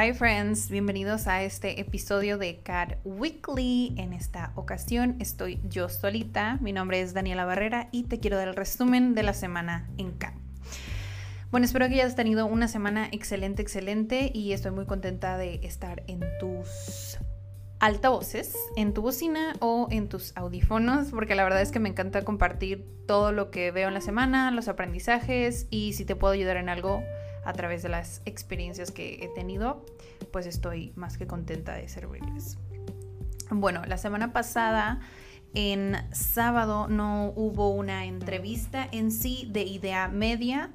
Hi friends, bienvenidos a este episodio de Cat Weekly. En esta ocasión estoy yo solita. Mi nombre es Daniela Barrera y te quiero dar el resumen de la semana en Cat. Bueno, espero que hayas tenido una semana excelente, excelente y estoy muy contenta de estar en tus altavoces, en tu bocina o en tus audífonos, porque la verdad es que me encanta compartir todo lo que veo en la semana, los aprendizajes y si te puedo ayudar en algo a través de las experiencias que he tenido, pues estoy más que contenta de servirles. Bueno, la semana pasada, en sábado, no hubo una entrevista en sí de idea media,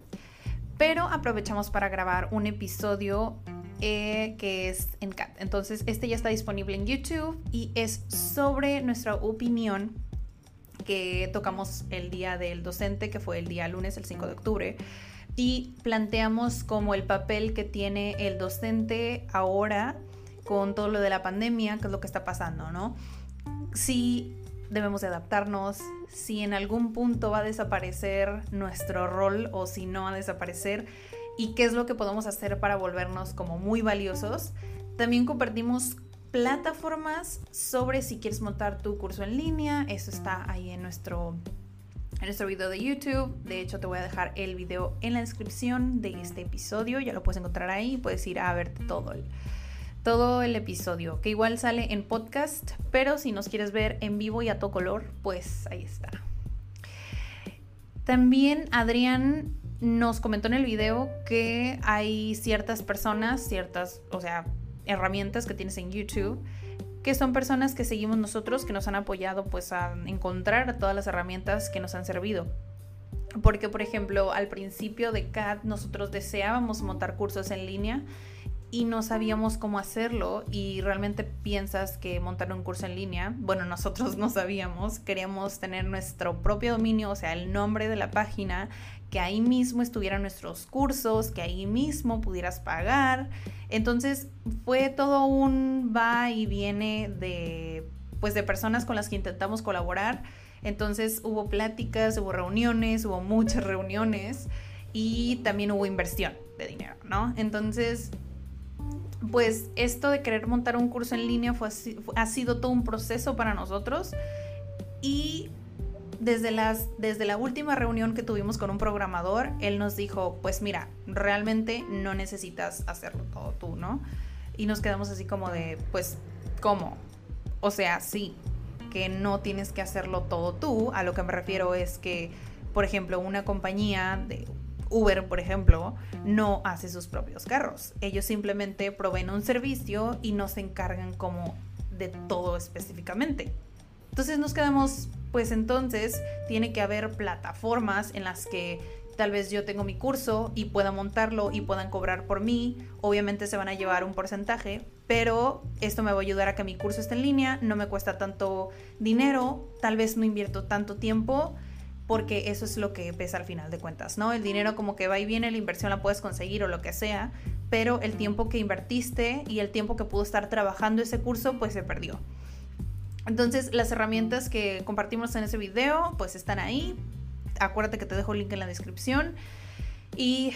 pero aprovechamos para grabar un episodio eh, que es en CAT. Entonces, este ya está disponible en YouTube y es sobre nuestra opinión que tocamos el día del docente, que fue el día lunes, el 5 de octubre y planteamos como el papel que tiene el docente ahora con todo lo de la pandemia, que es lo que está pasando, ¿no? Si debemos de adaptarnos, si en algún punto va a desaparecer nuestro rol o si no va a desaparecer y qué es lo que podemos hacer para volvernos como muy valiosos. También compartimos plataformas sobre si quieres montar tu curso en línea, eso está ahí en nuestro en nuestro video de YouTube. De hecho, te voy a dejar el video en la descripción de este episodio. Ya lo puedes encontrar ahí. Puedes ir a ver todo el, todo el episodio, que igual sale en podcast. Pero si nos quieres ver en vivo y a todo color, pues ahí está. También Adrián nos comentó en el video que hay ciertas personas, ciertas, o sea, herramientas que tienes en YouTube que son personas que seguimos nosotros, que nos han apoyado pues a encontrar todas las herramientas que nos han servido. Porque, por ejemplo, al principio de CAD nosotros deseábamos montar cursos en línea y no sabíamos cómo hacerlo y realmente piensas que montar un curso en línea, bueno, nosotros no sabíamos, queríamos tener nuestro propio dominio, o sea, el nombre de la página, que ahí mismo estuvieran nuestros cursos, que ahí mismo pudieras pagar. Entonces fue todo un va y viene de pues de personas con las que intentamos colaborar. Entonces hubo pláticas, hubo reuniones, hubo muchas reuniones y también hubo inversión de dinero, ¿no? Entonces, pues esto de querer montar un curso en línea fue, ha sido todo un proceso para nosotros y desde, las, desde la última reunión que tuvimos con un programador, él nos dijo, pues mira, realmente no necesitas hacerlo todo tú, ¿no? Y nos quedamos así como de, pues, ¿cómo? O sea, sí, que no tienes que hacerlo todo tú. A lo que me refiero es que, por ejemplo, una compañía de Uber, por ejemplo, no hace sus propios carros. Ellos simplemente proveen un servicio y no se encargan como de todo específicamente. Entonces nos quedamos, pues entonces tiene que haber plataformas en las que tal vez yo tengo mi curso y pueda montarlo y puedan cobrar por mí. Obviamente se van a llevar un porcentaje, pero esto me va a ayudar a que mi curso esté en línea, no me cuesta tanto dinero, tal vez no invierto tanto tiempo porque eso es lo que pesa al final de cuentas, ¿no? El dinero como que va y viene, la inversión la puedes conseguir o lo que sea, pero el tiempo que invertiste y el tiempo que pudo estar trabajando ese curso, pues se perdió. Entonces, las herramientas que compartimos en ese video, pues están ahí. Acuérdate que te dejo el link en la descripción. Y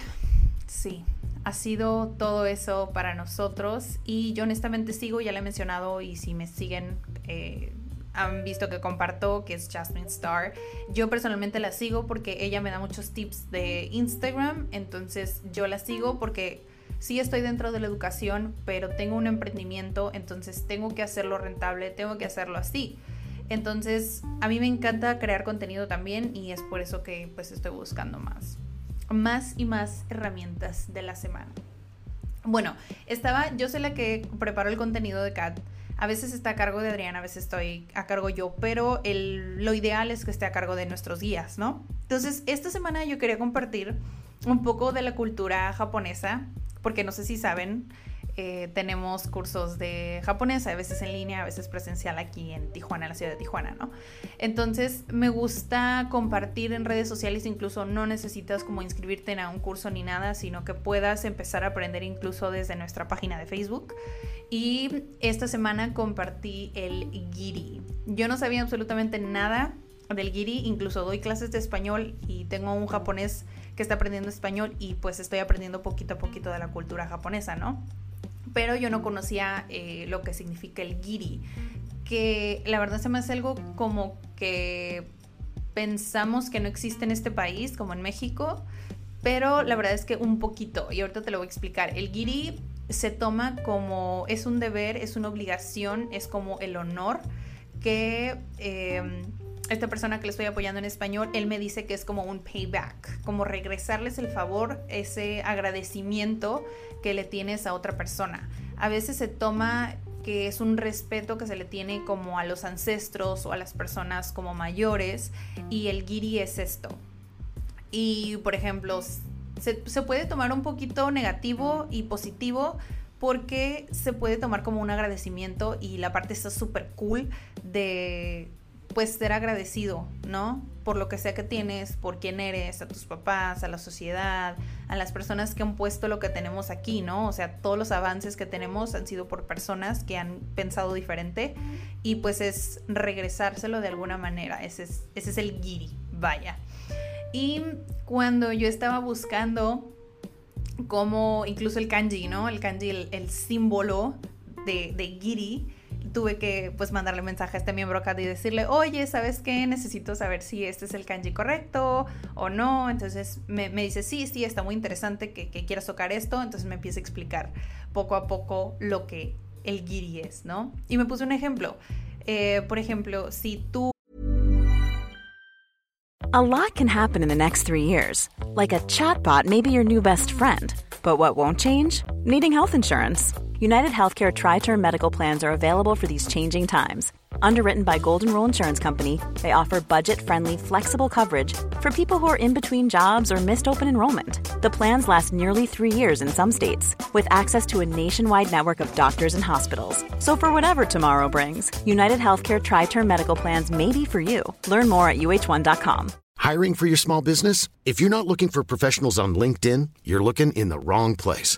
sí, ha sido todo eso para nosotros. Y yo honestamente sigo, ya le he mencionado, y si me siguen, eh, han visto que comparto, que es Jasmine Star. Yo personalmente la sigo porque ella me da muchos tips de Instagram. Entonces, yo la sigo porque sí estoy dentro de la educación, pero tengo un emprendimiento, entonces tengo que hacerlo rentable, tengo que hacerlo así. Entonces, a mí me encanta crear contenido también y es por eso que pues estoy buscando más, más y más herramientas de la semana. Bueno, estaba, yo soy la que preparó el contenido de CAT, A veces está a cargo de Adrián, a veces estoy a cargo yo, pero lo ideal es que esté a cargo de nuestros guías, ¿no? Entonces, esta semana yo quería compartir un poco de la cultura japonesa, porque no sé si saben, eh, tenemos cursos de japonés, a veces en línea, a veces presencial aquí en Tijuana, en la ciudad de Tijuana, ¿no? Entonces me gusta compartir en redes sociales, incluso no necesitas como inscribirte en un curso ni nada, sino que puedas empezar a aprender incluso desde nuestra página de Facebook. Y esta semana compartí el giri. Yo no sabía absolutamente nada del giri, incluso doy clases de español y tengo un japonés que está aprendiendo español y pues estoy aprendiendo poquito a poquito de la cultura japonesa, ¿no? Pero yo no conocía eh, lo que significa el giri, que la verdad se me hace algo como que pensamos que no existe en este país, como en México, pero la verdad es que un poquito, y ahorita te lo voy a explicar. El giri se toma como, es un deber, es una obligación, es como el honor que... Eh, esta persona que le estoy apoyando en español, él me dice que es como un payback, como regresarles el favor, ese agradecimiento que le tienes a otra persona. A veces se toma que es un respeto que se le tiene como a los ancestros o a las personas como mayores y el giri es esto. Y por ejemplo, se, se puede tomar un poquito negativo y positivo porque se puede tomar como un agradecimiento y la parte está súper cool de pues ser agradecido, ¿no? Por lo que sea que tienes, por quién eres, a tus papás, a la sociedad, a las personas que han puesto lo que tenemos aquí, ¿no? O sea, todos los avances que tenemos han sido por personas que han pensado diferente y pues es regresárselo de alguna manera, ese es, ese es el giri, vaya. Y cuando yo estaba buscando como incluso el kanji, ¿no? El kanji, el, símbolo de, de giri, tuve que pues mandarle mensaje a este miembro acá y decirle, oye, ¿sabes qué? Necesito saber si este es el kanji correcto o no. Entonces me, dice, sí, sí, está muy interesante que, quieras tocar esto. Entonces me empieza a explicar poco a poco lo que el giri es, ¿no? Y me puse un ejemplo. Eh, por ejemplo, si tú... A lot can happen in the next three years. Like a chatbot may be your new best friend. But what won't change? Needing health insurance. United Healthcare Tri Term Medical Plans are available for these changing times. Underwritten by Golden Rule Insurance Company, they offer budget friendly, flexible coverage for people who are in between jobs or missed open enrollment. The plans last nearly three years in some states, with access to a nationwide network of doctors and hospitals. So, for whatever tomorrow brings, United Healthcare Tri Term Medical Plans may be for you. Learn more at uh1.com. Hiring for your small business? If you're not looking for professionals on LinkedIn, you're looking in the wrong place.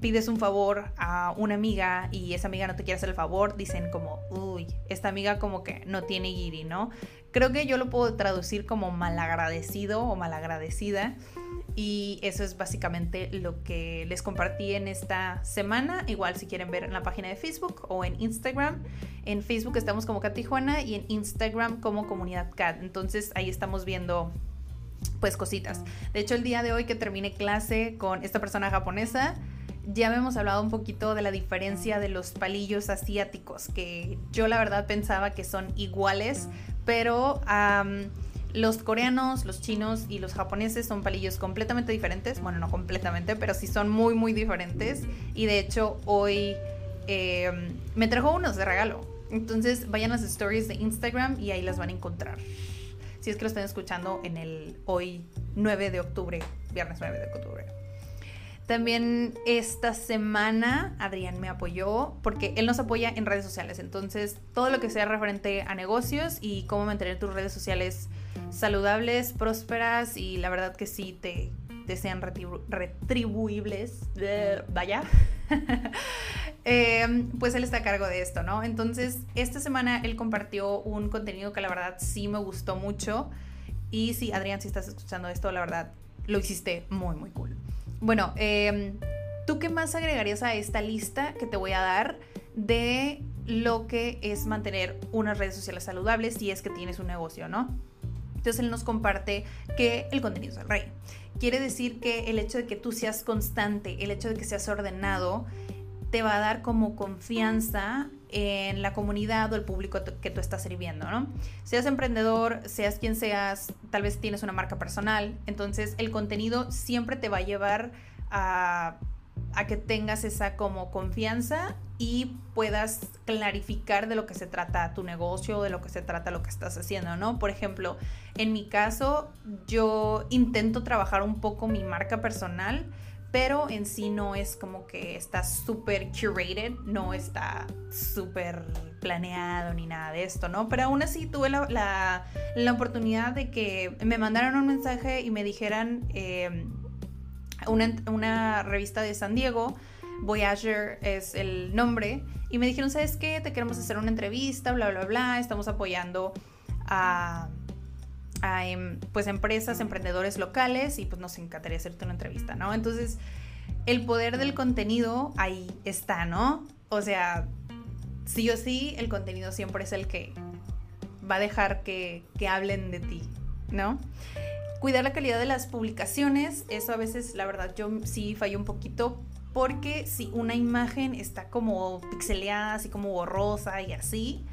Pides un favor a una amiga y esa amiga no te quiere hacer el favor, dicen como, uy, esta amiga como que no tiene guiri, ¿no? Creo que yo lo puedo traducir como malagradecido o malagradecida. Y eso es básicamente lo que les compartí en esta semana. Igual si quieren ver en la página de Facebook o en Instagram. En Facebook estamos como Cat Tijuana y en Instagram como Comunidad Cat. Entonces ahí estamos viendo pues cositas. De hecho el día de hoy que terminé clase con esta persona japonesa, ya habíamos hablado un poquito de la diferencia de los palillos asiáticos, que yo la verdad pensaba que son iguales, pero los coreanos, los chinos y los japoneses son palillos completamente diferentes. Bueno, no completamente, pero sí son muy, muy diferentes. Y de hecho, hoy em, me trajo unos de regalo. Entonces vayan a las stories de Instagram y ahí las van a encontrar. Si es que lo están escuchando en el hoy 9 de octubre, viernes 9 de octubre. También esta semana Adrián me apoyó porque él nos apoya en redes sociales. Entonces, todo lo que sea referente a negocios y cómo mantener tus redes sociales saludables, prósperas y la verdad que sí te, sean retribuibles, vaya, em, pues él está a cargo de esto, ¿no? Entonces, esta semana él compartió un contenido que la verdad sí me gustó mucho. Y sí, Adrián, si estás escuchando esto, la verdad, lo hiciste muy, muy cool. Bueno, em, ¿tú qué más agregarías a esta lista que te voy a dar de lo que es mantener unas redes sociales saludables si es que tienes un negocio, ¿no? Entonces él nos comparte que el contenido es el rey. Quiere decir que el hecho de que tú seas constante, el hecho de que seas ordenado, te va a dar como confianza en la comunidad o el público que tú estás sirviendo, ¿no? Seas emprendedor, seas quien seas, tal vez tienes una marca personal, entonces el contenido siempre te va a llevar a, que tengas esa como confianza y puedas clarificar de lo que se trata tu negocio, de lo que se trata lo que estás haciendo, ¿no? Por ejemplo, en mi caso, yo intento trabajar un poco mi marca personal, pero en sí no es como que está súper curated, no está súper planeado ni nada de esto, ¿no? Pero aún así tuve la, oportunidad de que me mandaran un mensaje y me dijeran em, una, una revista de San Diego, Voyager es el nombre, y me dijeron, ¿sabes qué? Te queremos hacer una entrevista, bla, bla, bla, estamos apoyando a a em, pues empresas, emprendedores locales y pues nos encantaría hacerte una entrevista, ¿no? Entonces, el poder del contenido ahí está, ¿no? O sea, sí o sí, el contenido siempre es el que va a dejar que, que hablen de ti, ¿no? Cuidar la calidad de las publicaciones, eso a veces, la verdad, yo sí fallo un poquito porque si una imagen está como pixeleada, así como borrosa y así,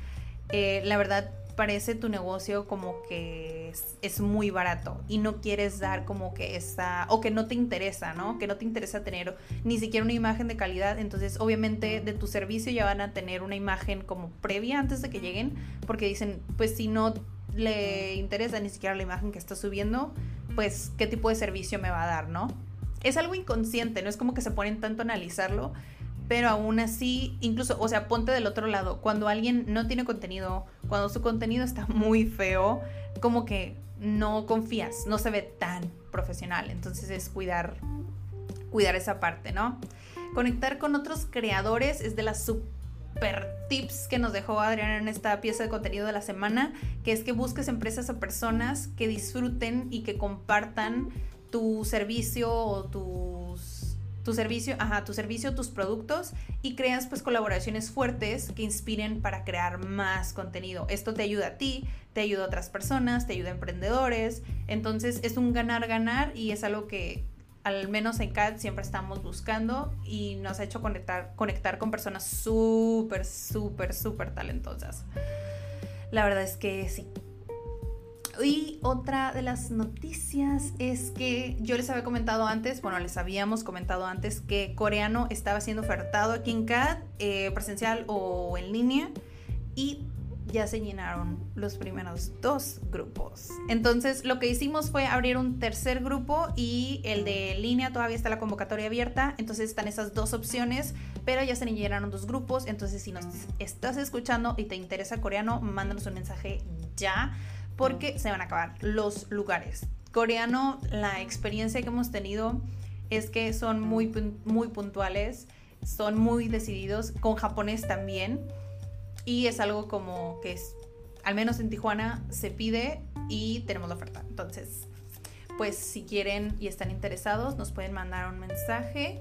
eh, la verdad parece tu negocio como que es, muy barato y no quieres dar como que esa, o que no te interesa, ¿no? Que no te interesa tener ni siquiera una imagen de calidad, entonces obviamente de tu servicio ya van a tener una imagen como previa antes de que lleguen, porque dicen, pues si no le interesa ni siquiera la imagen que está subiendo, pues qué tipo de servicio me va a dar, ¿no? Es algo inconsciente, no es como que se ponen tanto a analizarlo, pero aún así, incluso, o sea, ponte del otro lado, cuando alguien no tiene contenido, cuando su contenido está muy feo, como que no confías, no se ve tan profesional, entonces es cuidar, cuidar esa parte, ¿no? Conectar con otros creadores es de las super tips que nos dejó Adriana en esta pieza de contenido de la semana, que es que busques empresas o personas que disfruten y que compartan tu servicio o tus tu servicio, ajá, tu servicio, tus productos y creas pues colaboraciones fuertes que inspiren para crear más contenido. Esto te ayuda a ti, te ayuda a otras personas, te ayuda a emprendedores. Entonces es un ganar-ganar y es algo que al menos en CAD siempre estamos buscando y nos ha hecho conectar, conectar con personas súper, súper, súper talentosas. La verdad es que sí, y otra de las noticias es que yo les había comentado antes, bueno, les habíamos comentado antes que coreano estaba siendo ofertado aquí en CAD, presencial o en línea, y ya se llenaron los primeros dos grupos. Entonces lo que hicimos fue abrir un tercer grupo y el de línea todavía está la convocatoria abierta, entonces están esas dos opciones, pero ya se llenaron dos grupos, entonces si nos estás escuchando y te interesa coreano, mándanos un mensaje ya porque se van a acabar los lugares. Coreano, la experiencia que hemos tenido es que son muy, muy puntuales, son muy decididos, con japonés también, y es algo como que al menos en Tijuana, se pide y tenemos la oferta. Entonces, pues si quieren y están interesados, nos pueden mandar un mensaje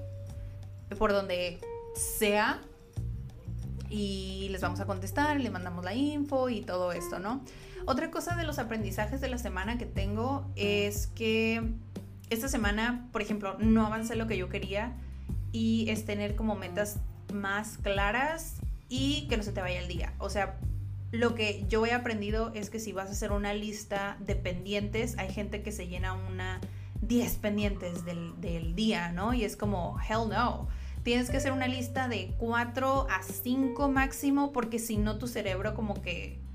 por donde sea y les vamos a contestar, le mandamos la info y todo esto, ¿no? Otra cosa de los aprendizajes de la semana que tengo es que esta semana, por ejemplo, no avancé lo que yo quería y es tener como metas más claras y que no se te vaya el día. O sea, lo que yo he aprendido es que si vas a hacer una lista de pendientes, hay gente que se llena una 10 pendientes del, del día, ¿no? Y es como, hell no. Tienes que hacer una lista de 4 a 5 máximo porque si no tu cerebro como que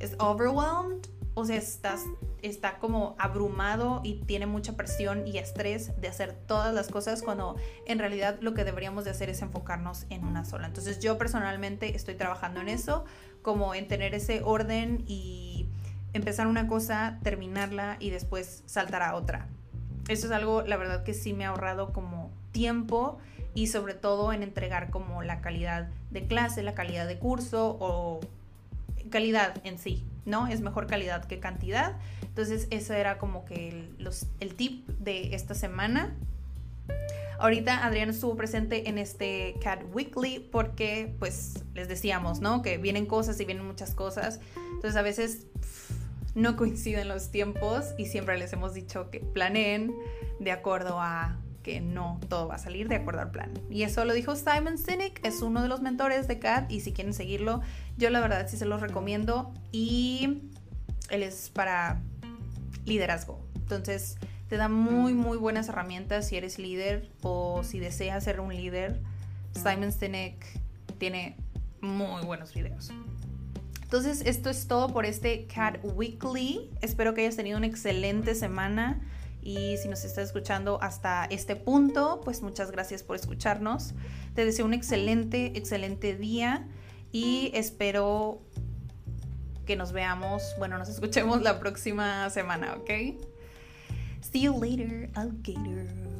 es overwhelmed, o sea, estás, está como abrumado y tiene mucha presión y estrés de hacer todas las cosas cuando en realidad lo que deberíamos de hacer es enfocarnos en una sola. Entonces yo personalmente estoy trabajando en eso, como en tener ese orden y empezar una cosa, terminarla y después saltar a otra. Eso es algo, la verdad, que sí me ha ahorrado como tiempo y sobre todo en entregar como la calidad de clase, la calidad de curso o calidad en sí, ¿no? Es mejor calidad que cantidad. Entonces, eso era como que el, tip de esta semana. Ahorita Adrián estuvo presente en este Cat Weekly porque, pues, les decíamos, ¿no? Que vienen cosas y vienen muchas cosas. Entonces, a veces no coinciden los tiempos y siempre les hemos dicho que planeen de acuerdo a que no todo va a salir de acuerdo al plan. Y eso lo dijo Simon Sinek, es uno de los mentores de Cat y si quieren seguirlo, yo la verdad sí se los recomiendo y él es para liderazgo. Entonces te da muy muy buenas herramientas si eres líder o si deseas ser un líder. Simon Sinek tiene muy buenos videos. Entonces, esto es todo por este Cat Weekly. Espero que hayas tenido una excelente semana. Y si nos estás escuchando hasta este punto, pues muchas gracias por escucharnos. Te deseo un excelente, excelente día y espero que nos veamos, bueno, nos escuchemos la próxima semana, ¿ok? See you later, alligator.